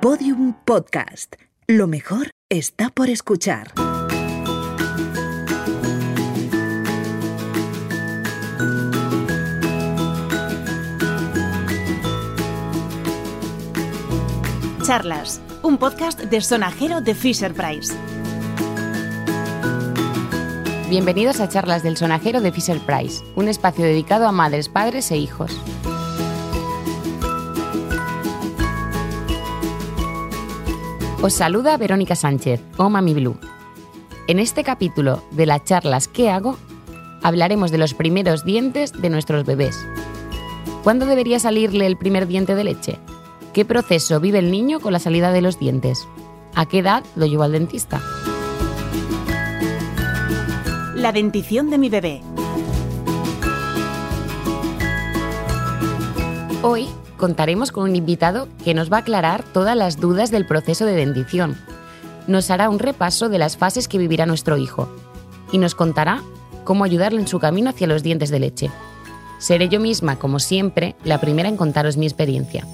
Podium Podcast. Lo mejor está por escuchar. Charlas, un podcast de sonajero de Fisher Price. Bienvenidos a Charlas del Sonajero de Fisher Price, un espacio dedicado a madres, padres e hijos. Os saluda Verónica Sánchez, o Mami Blue. En este capítulo de las charlas ¿Qué hago? hablaremos de los primeros dientes de nuestros bebés. ¿Cuándo debería salirle el primer diente de leche? ¿Qué proceso vive el niño con la salida de los dientes? ¿A qué edad lo llevo al dentista? La dentición de mi bebé. Hoy contaremos con un invitado que nos va a aclarar todas las dudas del proceso de dentición. Nos hará un repaso de las fases que vivirá nuestro hijo y nos contará cómo ayudarle en su camino hacia los dientes de leche. Seré yo misma, como siempre, la primera en contaros mi experiencia.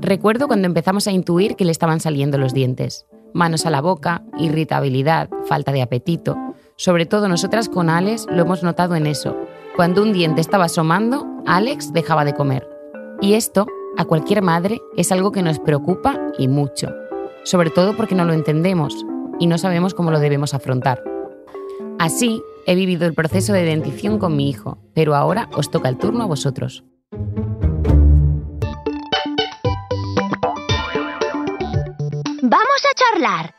Recuerdo cuando empezamos a intuir que le estaban saliendo los dientes manos a la boca, irritabilidad, falta de apetito. Sobre todo nosotras con Alex lo hemos notado en eso. Cuando un diente estaba asomando, Alex dejaba de comer. Y esto, a cualquier madre, es algo que nos preocupa y mucho. Sobre todo porque no lo entendemos y no sabemos cómo lo debemos afrontar. Así, he vivido el proceso de dentición con mi hijo, pero ahora os toca el turno a vosotros. A charlar!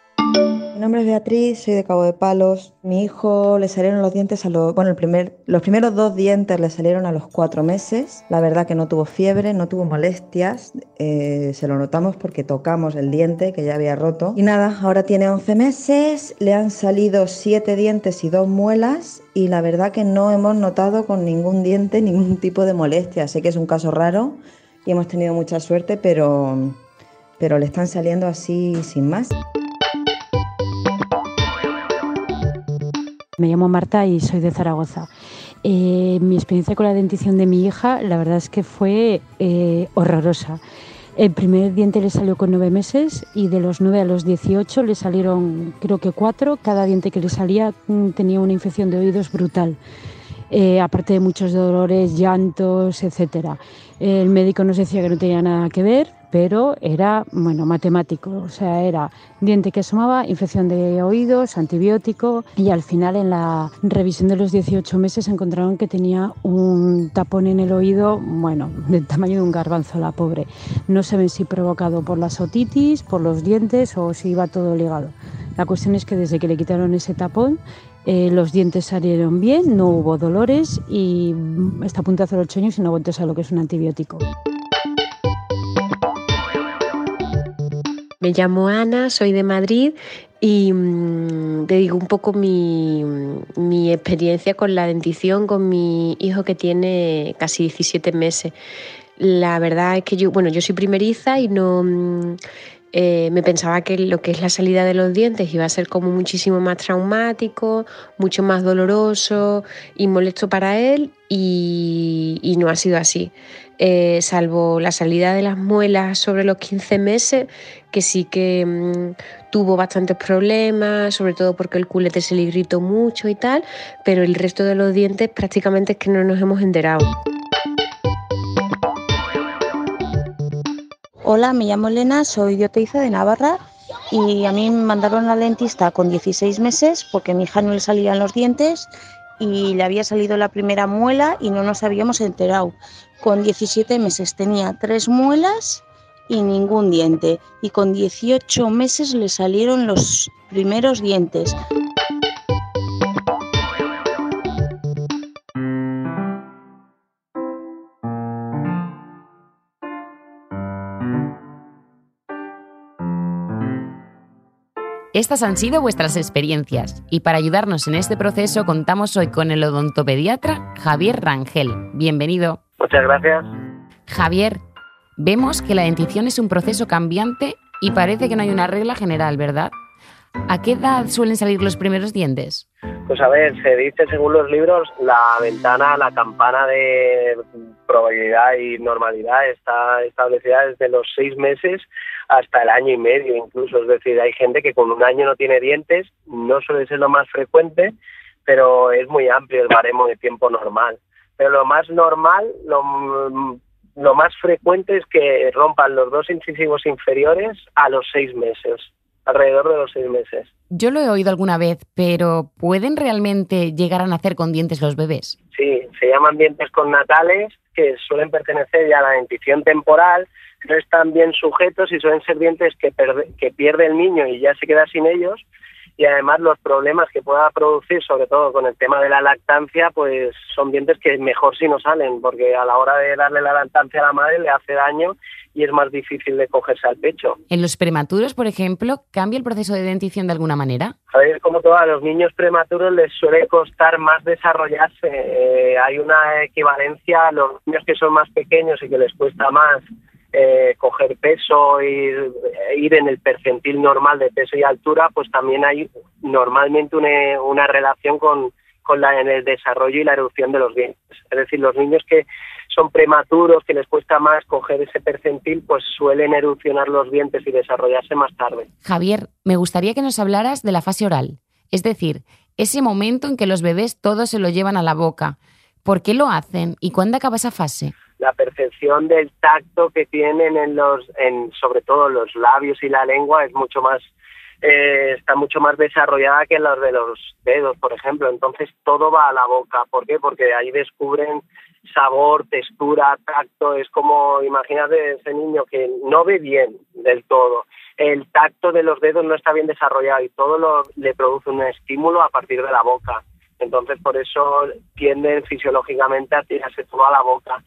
Mi nombre es Beatriz, soy de Cabo de Palos. Mi hijo le salieron los dientes a los... Bueno, el primer, los primeros dos dientes le salieron a los cuatro meses. La verdad que no tuvo fiebre, no tuvo molestias. Eh, se lo notamos porque tocamos el diente que ya había roto. Y nada, ahora tiene 11 meses, le han salido siete dientes y dos muelas. Y la verdad que no hemos notado con ningún diente ningún tipo de molestia. Sé que es un caso raro y hemos tenido mucha suerte, pero pero le están saliendo así sin más. Me llamo Marta y soy de Zaragoza. Eh, mi experiencia con la dentición de mi hija, la verdad es que fue eh, horrorosa. El primer diente le salió con nueve meses y de los nueve a los 18 le salieron creo que cuatro. Cada diente que le salía mm, tenía una infección de oídos brutal. Eh, aparte de muchos dolores, llantos, etc. El médico nos decía que no tenía nada que ver, pero era, bueno, matemático, o sea, era diente que asomaba, infección de oídos, antibiótico y al final en la revisión de los 18 meses encontraron que tenía un tapón en el oído, bueno, del tamaño de un garbanzo la pobre. No saben si provocado por las otitis, por los dientes o si iba todo ligado. La cuestión es que desde que le quitaron ese tapón eh, los dientes salieron bien, no hubo dolores y está a punto de hacer 8 años y no vuelto a lo que es un antibiótico. Me llamo Ana, soy de Madrid y mm, te digo un poco mi, mi, experiencia con la dentición con mi hijo que tiene casi 17 meses. La verdad es que yo, bueno, yo soy primeriza y no mm, eh, me pensaba que lo que es la salida de los dientes iba a ser como muchísimo más traumático, mucho más doloroso y molesto para él y, no ha sido así. Eh, salvo la salida de las muelas sobre los 15 meses, que sí que mm, tuvo bastantes problemas, sobre todo porque el culete se le gritó mucho y tal, pero el resto de los dientes prácticamente es que no nos hemos enterado. Hola, me llamo Elena, soy de Oteiza de Navarra y a mí me mandaron al dentista con 16 meses porque a mi hija no le salían los dientes y le había salido la primera muela y no nos habíamos enterado. Con 17 meses tenía tres muelas y ningún diente y con 18 meses le salieron los primeros dientes. Estas han sido vuestras experiencias y para ayudarnos en este proceso contamos hoy con el odontopediatra Javier Rangel. Bienvenido. Muchas gracias. Javier, vemos que la dentición es un proceso cambiante y parece que no hay una regla general, ¿verdad? ¿A qué edad suelen salir los primeros dientes? Pues a ver, se dice según los libros, la ventana, la campana de probabilidad y normalidad está establecida desde los seis meses hasta el año y medio incluso. Es decir, hay gente que con un año no tiene dientes, no suele ser lo más frecuente, pero es muy amplio el baremo de tiempo normal. Pero lo más normal, lo, lo más frecuente es que rompan los dos incisivos inferiores a los seis meses, alrededor de los seis meses. Yo lo he oído alguna vez, pero ¿pueden realmente llegar a nacer con dientes los bebés? Sí, se llaman dientes connatales, que suelen pertenecer ya a la dentición temporal, no están bien sujetos y suelen ser dientes que, que pierde el niño y ya se queda sin ellos, y además los problemas que pueda producir, sobre todo con el tema de la lactancia, pues son dientes que mejor si no salen, porque a la hora de darle la lactancia a la madre le hace daño y es más difícil de cogerse al pecho. ¿En los prematuros, por ejemplo, cambia el proceso de dentición de alguna manera? A ver, como todo, a los niños prematuros les suele costar más desarrollarse. Eh, hay una equivalencia a los niños que son más pequeños y que les cuesta más eh, coger peso y ir en el percentil normal de peso y altura, pues también hay normalmente una, una relación con, con la, en el desarrollo y la erupción de los dientes. Es decir, los niños que son prematuros, que les cuesta más coger ese percentil, pues suelen erupcionar los dientes y desarrollarse más tarde. Javier, me gustaría que nos hablaras de la fase oral, es decir, ese momento en que los bebés todos se lo llevan a la boca. ¿Por qué lo hacen y cuándo acaba esa fase? La percepción del tacto que tienen en los, en sobre todo los labios y la lengua es mucho más eh, está mucho más desarrollada que los de los dedos, por ejemplo. Entonces todo va a la boca. ¿Por qué? Porque ahí descubren sabor, textura, tacto. Es como, imagínate ese niño que no ve bien del todo. El tacto de los dedos no está bien desarrollado y todo lo, le produce un estímulo a partir de la boca. Entonces por eso tienden fisiológicamente a tirarse todo a la boca.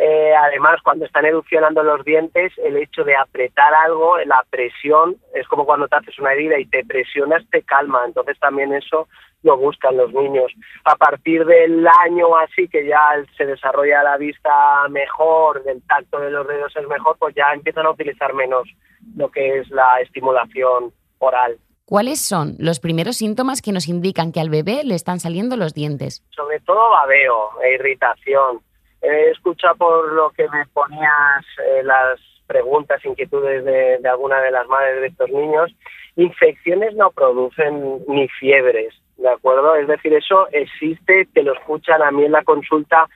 Eh, además, cuando están erupcionando los dientes, el hecho de apretar algo, la presión, es como cuando te haces una herida y te presionas, te calma. Entonces también eso lo buscan los niños. A partir del año así, que ya se desarrolla la vista mejor, el tacto de los dedos es mejor, pues ya empiezan a utilizar menos lo que es la estimulación oral. ¿Cuáles son los primeros síntomas que nos indican que al bebé le están saliendo los dientes? Sobre todo babeo e irritación He escuchado por lo que me ponías eh, las preguntas, inquietudes de, alguna de las madres de estos niños. Infecciones no producen ni fiebres, ¿de acuerdo? Es decir, eso existe, te lo escuchan a mí en la consulta,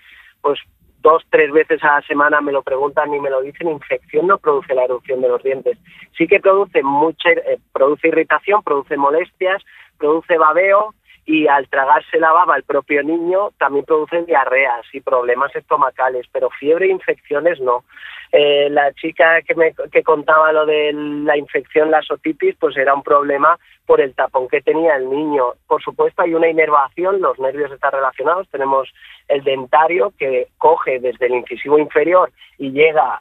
pues dos, tres veces a la semana me lo preguntan y me lo dicen, infección no produce la erupción de los dientes. Sí que produce mucha, eh, produce irritación, produce molestias, produce babeo, y al tragarse la baba el propio niño también producen diarreas y problemas estomacales, pero fiebre e infecciones no. Eh, la chica que me que contaba lo de la infección, la otitis, pues era un problema por el tapón que tenía el niño. Por supuesto hay una inervación, los nervios están relacionados, tenemos el dentario que coge desde el incisivo inferior y llega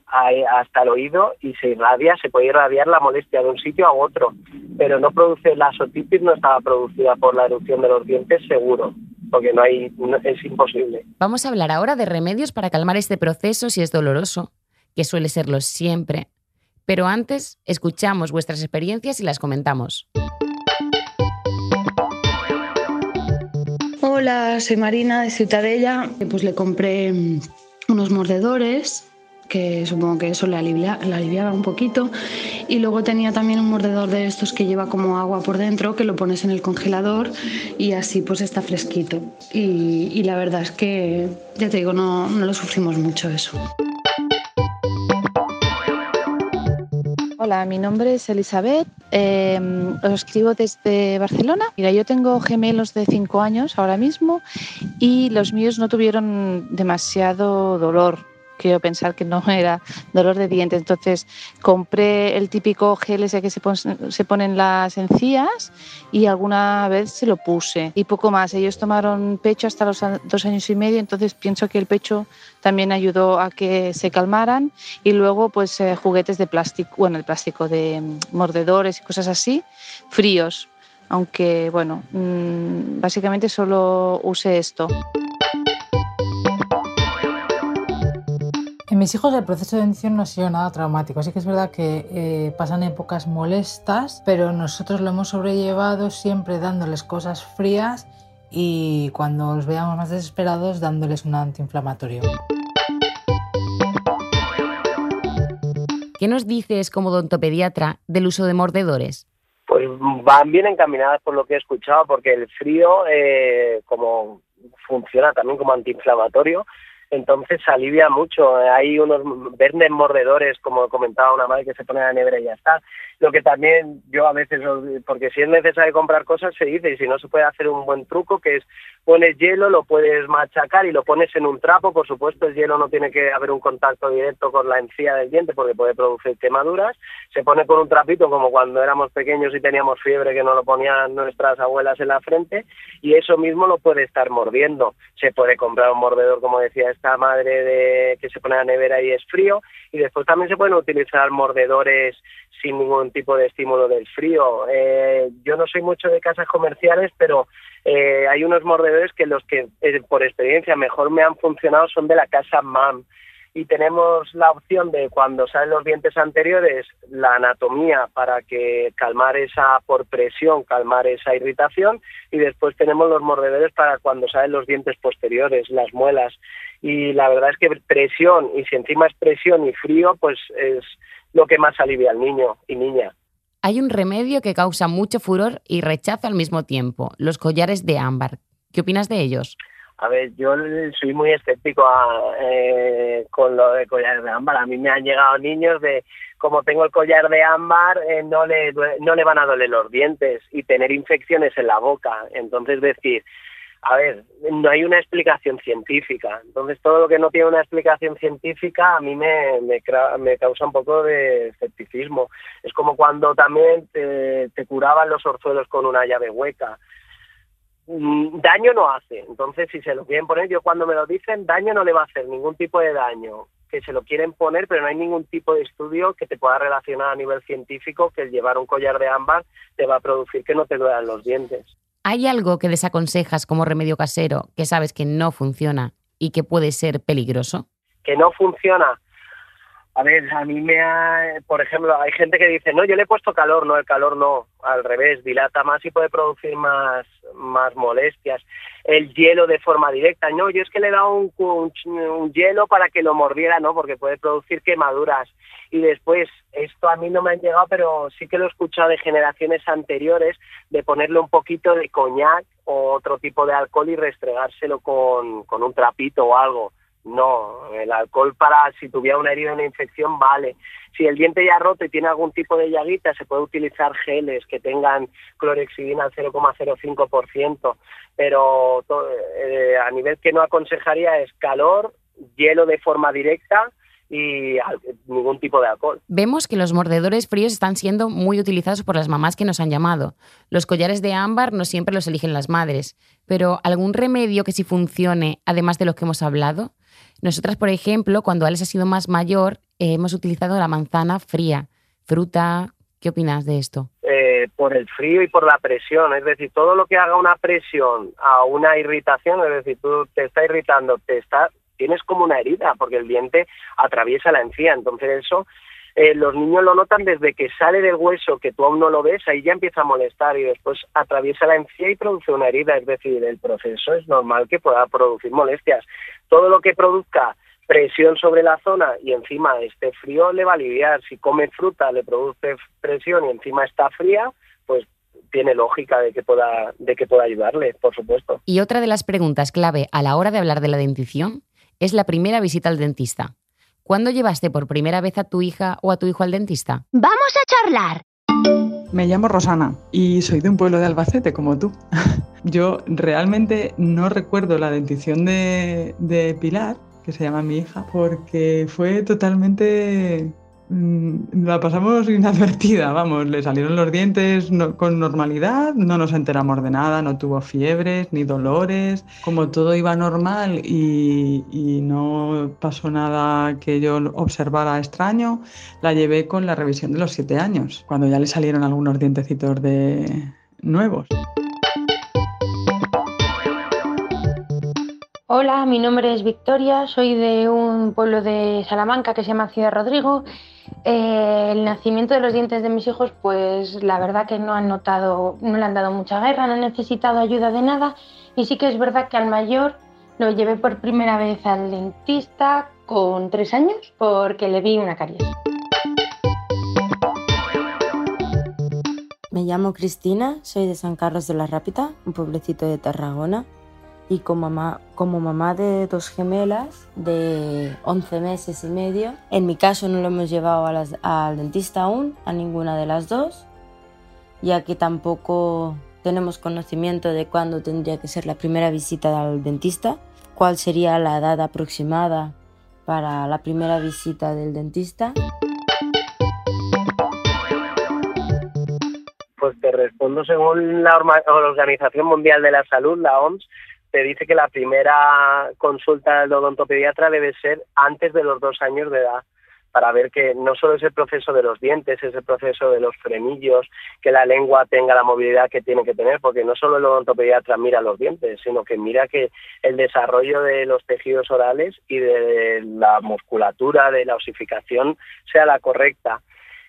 hasta el oído y se irradia, se puede irradiar la molestia de un sitio a otro, pero no produce la otitis, no estaba producida por la erupción de los dientes seguro porque no hay es imposible. Vamos a hablar ahora de remedios para calmar este proceso si es doloroso que suele serlo siempre. Pero antes, escuchamos vuestras experiencias y las comentamos. Hola, soy Marina de Ciutadella. Pues le compré unos mordedores que supongo que eso le, aliviaba un poquito. Y luego tenía también un mordedor de estos que lleva como agua por dentro, que lo pones en el congelador y así pues está fresquito. Y, la verdad es que, ya te digo, no, no lo sufrimos mucho eso. Hola, mi nombre es Elizabeth, em, os escribo desde Barcelona. Mira, yo tengo gemelos de 5 años ahora mismo y los míos no tuvieron demasiado dolor quiero pensar que no era dolor de dientes. Entonces compré el típico gel ese que se, se ponen las encías y alguna vez se lo puse y poco más. Ellos tomaron pecho hasta los dos años y medio, entonces pienso que el pecho también ayudó a que se calmaran y luego pues eh, juguetes de plástico, bueno, el plástico de mm, mordedores y cosas así, fríos, aunque bueno, mm, básicamente solo usé esto. Mis hijos el proceso de dentición no ha sido nada traumático. Así que es verdad que eh, pasan épocas molestas, pero nosotros lo hemos sobrellevado siempre dándoles cosas frías y cuando los veamos más desesperados dándoles un antiinflamatorio. ¿Qué nos dices como odontopediatra del uso de mordedores? Pues van bien encaminadas por lo que he escuchado, porque el frío, eh, como funciona también como antiinflamatorio, entonces alivia mucho. Hay unos verdes mordedores, como comentaba una madre, que se pone la nevera y ya está. Lo que también yo a veces, porque si es necesario comprar cosas, se dice, y si no se puede hacer un buen truco, que es pones hielo, lo puedes machacar y lo pones en un trapo. Por supuesto, el hielo no tiene que haber un contacto directo con la encía del diente porque puede producir quemaduras. Se pone con un trapito, como cuando éramos pequeños y teníamos fiebre, que nos lo ponían nuestras abuelas en la frente, y eso mismo lo puede estar mordiendo. Se puede comprar un mordedor, como decía esta madre, de que se pone a la nevera y es frío, y después también se pueden utilizar mordedores sin ningún tipo de estímulo del frío. Eh, yo no soy mucho de casas comerciales, pero eh, hay unos mordedores que los que eh, por experiencia mejor me han funcionado son de la casa MAM. Y tenemos la opción de cuando salen los dientes anteriores la anatomía para que calmar esa por presión calmar esa irritación. Y después tenemos los mordedores para cuando salen los dientes posteriores las muelas. Y la verdad es que presión y si encima es presión y frío pues es lo que más alivia al niño y niña hay un remedio que causa mucho furor y rechazo al mismo tiempo, los collares de ámbar. ¿Qué opinas de ellos? A ver, yo soy muy escéptico eh, con lo de collares de ámbar. A mí me han llegado niños de, como tengo el collar de ámbar, eh, no, le, no le van a doler los dientes y tener infecciones en la boca. Entonces, decir, a ver, no hay una explicación científica. Entonces, todo lo que no tiene una explicación científica a mí me, me, me causa un poco de escepticismo. Es como cuando también te, te curaban los orzuelos con una llave hueca. Mm, daño no hace. Entonces, si se lo quieren poner, yo cuando me lo dicen, daño no le va a hacer ningún tipo de daño. Que se lo quieren poner, pero no hay ningún tipo de estudio que te pueda relacionar a nivel científico que el llevar un collar de ámbar te va a producir que no te duelan los dientes. ¿Hay algo que desaconsejas como remedio casero que sabes que no funciona y que puede ser peligroso? Que no funciona. A ver, a mí me ha, por ejemplo, hay gente que dice, no, yo le he puesto calor, no, el calor no, al revés, dilata más y puede producir más, más molestias. El hielo de forma directa, no, yo es que le he dado un, un, hielo para que lo mordiera, no, porque puede producir quemaduras. Y después, esto a mí no me ha llegado, pero sí que lo he escuchado de generaciones anteriores, de ponerle un poquito de coñac o otro tipo de alcohol y restregárselo con, con un trapito o algo no, el alcohol para si tuviera una herida o una infección vale. Si el diente ya roto y tiene algún tipo de llaguita, se puede utilizar geles que tengan clorexidina al 0,05%, pero eh, a nivel que no aconsejaría es calor, hielo de forma directa y ningún tipo de alcohol. Vemos que los mordedores fríos están siendo muy utilizados por las mamás que nos han llamado. Los collares de ámbar no siempre los eligen las madres, pero ¿algún remedio que sí funcione, además de los que hemos hablado? Nosotras, por ejemplo, cuando Alex ha sido más mayor, eh, hemos utilizado la manzana fría, fruta. ¿Qué opinas de esto? Eh, por el frío y por la presión, es decir, todo lo que haga una presión a una irritación, es decir, tú te está irritando, te está, tienes como una herida, porque el diente atraviesa la encía, entonces eso eh, los niños lo notan desde que sale del hueso, que tú aún no lo ves, ahí ya empieza a molestar y después atraviesa la encía y produce una herida, es decir, el proceso es normal que pueda producir molestias. Todo lo que produzca presión sobre la zona y encima este frío le va a aliviar. Si come fruta le produce presión y encima está fría, pues tiene lógica de que pueda de que pueda ayudarle, por supuesto. Y otra de las preguntas clave a la hora de hablar de la dentición es la primera visita al dentista. ¿Cuándo llevaste por primera vez a tu hija o a tu hijo al dentista? ¡Vamos a charlar! Me llamo Rosana y soy de un pueblo de Albacete como tú. Yo realmente no recuerdo la dentición de, de Pilar, que se llama mi hija, porque fue totalmente la pasamos inadvertida, vamos, le salieron los dientes con normalidad, no nos enteramos de nada, no tuvo fiebres ni dolores, como todo iba normal y, y, no pasó nada que yo observara extraño, la llevé con la revisión de los siete años, cuando ya le salieron algunos dientecitos de nuevos. Hola, mi nombre es Victoria, soy de un pueblo de Salamanca que se llama Ciudad Rodrigo. Eh, el nacimiento de los dientes de mis hijos, pues la verdad que no han notado, no le han dado mucha guerra, no han necesitado ayuda de nada. Y sí que es verdad que al mayor lo llevé por primera vez al dentista con tres años porque le vi una caries. Me llamo Cristina, soy de San Carlos de la Rápida, un pueblecito de Tarragona y como mamá, como mamá de dos gemelas de 11 meses y medio, en mi caso no lo hemos llevado al dentista aún, a ninguna de las dos, ya que tampoco tenemos conocimiento de cuándo tendría que ser la primera visita al dentista, cuál sería la edad aproximada para la primera visita del dentista. Pues te respondo según la Organización Mundial de la Salud, la OMS, te dice que la primera consulta del odontopediatra debe ser antes de los dos años de edad para ver que no solo es el proceso de los dientes, es el proceso de los frenillos, que la lengua tenga la movilidad que tiene que tener, porque no solo el odontopediatra mira los dientes, sino que mira que el desarrollo de los tejidos orales y de la musculatura, de la osificación, sea la correcta.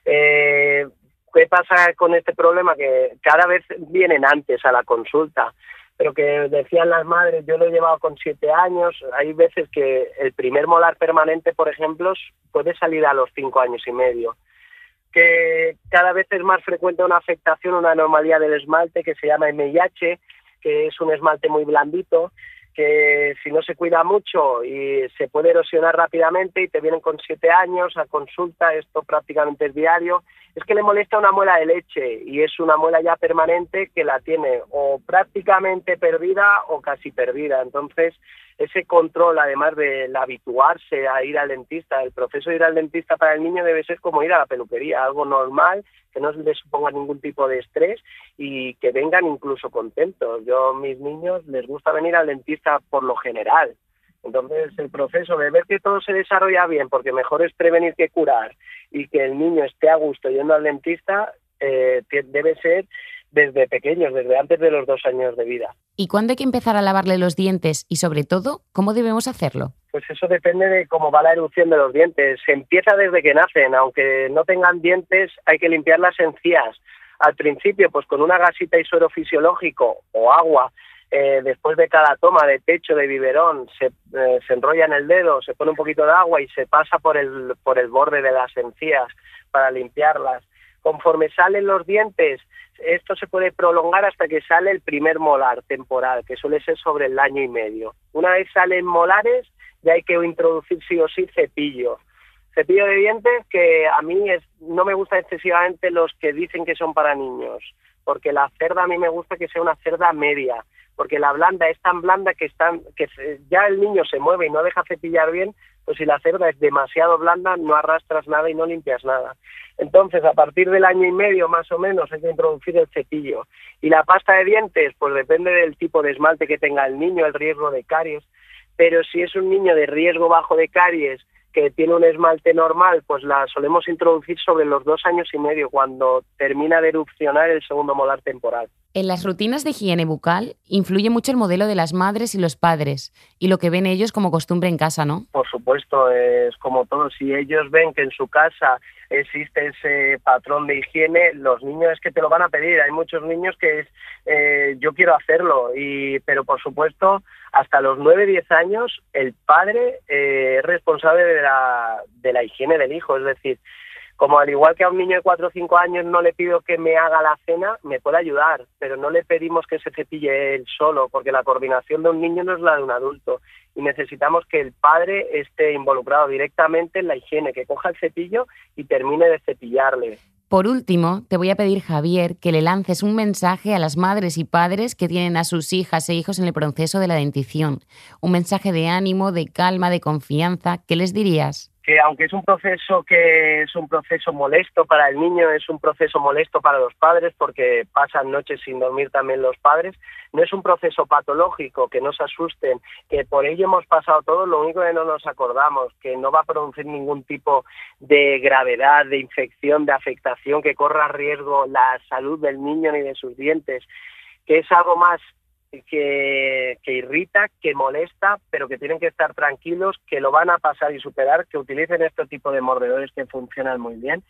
Eh, ¿Qué pasa con este problema? Que cada vez vienen antes a la consulta pero que decían las madres, yo lo he llevado con siete años, hay veces que el primer molar permanente, por ejemplo, puede salir a los cinco años y medio, que cada vez es más frecuente una afectación, una anomalía del esmalte que se llama MIH, que es un esmalte muy blandito, que si no se cuida mucho y se puede erosionar rápidamente y te vienen con siete años a consulta, esto prácticamente es diario, es que le molesta una muela de leche y es una muela ya permanente que la tiene o prácticamente perdida o casi perdida. Entonces, ese control, además del habituarse a ir al dentista, el proceso de ir al dentista para el niño debe ser como ir a la peluquería, algo normal, que no le suponga ningún tipo de estrés y que vengan incluso contentos. Yo mis niños les gusta venir al dentista por lo general. Entonces, el proceso de ver que todo se desarrolla bien, porque mejor es prevenir que curar, y que el niño esté a gusto yendo al dentista, eh, debe ser desde pequeños, desde antes de los dos años de vida. ¿Y cuándo hay que empezar a lavarle los dientes y, sobre todo, cómo debemos hacerlo? Pues eso depende de cómo va la erupción de los dientes. Se empieza desde que nacen, aunque no tengan dientes, hay que limpiar las encías. Al principio, pues con una gasita y suero fisiológico o agua, eh, después de cada toma de techo de biberón, se, eh, se enrolla en el dedo, se pone un poquito de agua y se pasa por el, por el borde de las encías para limpiarlas. Conforme salen los dientes, esto se puede prolongar hasta que sale el primer molar temporal, que suele ser sobre el año y medio. Una vez salen molares, ya hay que introducir sí o sí cepillo. Cepillo de dientes que a mí es, no me gusta excesivamente los que dicen que son para niños, porque la cerda a mí me gusta que sea una cerda media, porque la blanda es tan blanda que, están, que ya el niño se mueve y no deja cepillar bien, pues si la cerda es demasiado blanda no arrastras nada y no limpias nada. Entonces, a partir del año y medio más o menos hay que introducir el cepillo. Y la pasta de dientes, pues depende del tipo de esmalte que tenga el niño, el riesgo de caries. Pero si es un niño de riesgo bajo de caries que tiene un esmalte normal, pues la solemos introducir sobre los dos años y medio, cuando termina de erupcionar el segundo molar temporal. En las rutinas de higiene bucal influye mucho el modelo de las madres y los padres y lo que ven ellos como costumbre en casa, ¿no? Por supuesto, es como todo. Si ellos ven que en su casa existe ese patrón de higiene, los niños es que te lo van a pedir. Hay muchos niños que es, eh, yo quiero hacerlo, y, pero por supuesto, hasta los 9, 10 años, el padre eh, es responsable de la, de la higiene del hijo. Es decir, como al igual que a un niño de 4 o 5 años no le pido que me haga la cena, me puede ayudar, pero no le pedimos que se cepille él solo, porque la coordinación de un niño no es la de un adulto. Y necesitamos que el padre esté involucrado directamente en la higiene, que coja el cepillo y termine de cepillarle. Por último, te voy a pedir, Javier, que le lances un mensaje a las madres y padres que tienen a sus hijas e hijos en el proceso de la dentición. Un mensaje de ánimo, de calma, de confianza. ¿Qué les dirías? Que aunque es un proceso que es un proceso molesto para el niño, es un proceso molesto para los padres porque pasan noches sin dormir también los padres, no es un proceso patológico, que no se asusten, que por ello hemos pasado todo, lo único que no nos acordamos, que no va a producir ningún tipo de gravedad, de infección, de afectación que corra riesgo la salud del niño ni de sus dientes, que es algo más que, que irrita, que molesta, pero que tienen que estar tranquilos, que lo van a pasar y superar, que utilicen este tipo de mordedores que funcionan muy bien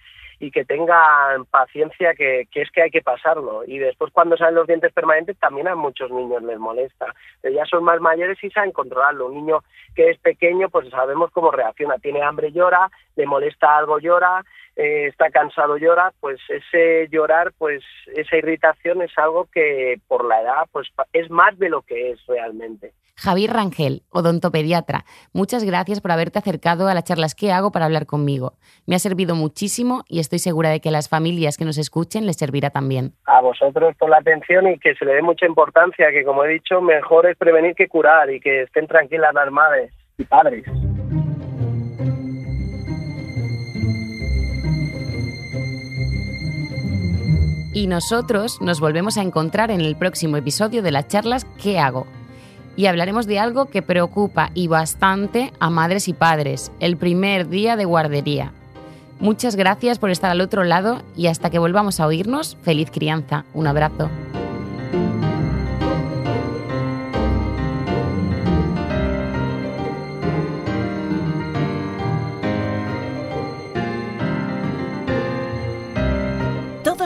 y que tengan paciencia, que, es que hay que pasarlo. Y después cuando salen los dientes permanentes también a muchos niños les molesta. Pero ya son más mayores y saben controlarlo. Un niño que es pequeño, pues sabemos cómo reacciona. Tiene hambre, llora, le molesta algo, llora, eh, está cansado, llora. Pues ese llorar, pues esa irritación es algo que por la edad, pues es más de lo que es realmente. Javier Rangel, odontopediatra, muchas gracias por haberte acercado a las charlas que hago para hablar conmigo. Me ha servido muchísimo y estoy segura de que a las familias que nos escuchen les servirá también. A vosotros por la atención y que se le dé mucha importancia, que como he dicho, mejor es prevenir que curar y que estén tranquilas las madres y padres. Y nosotros nos volvemos a encontrar en el próximo episodio de las charlas ¿Qué hago? Y hablaremos de algo que preocupa y bastante a madres y padres, el primer día de guardería. Muchas gracias por estar al otro lado y hasta que volvamos a oírnos, feliz crianza. Un abrazo.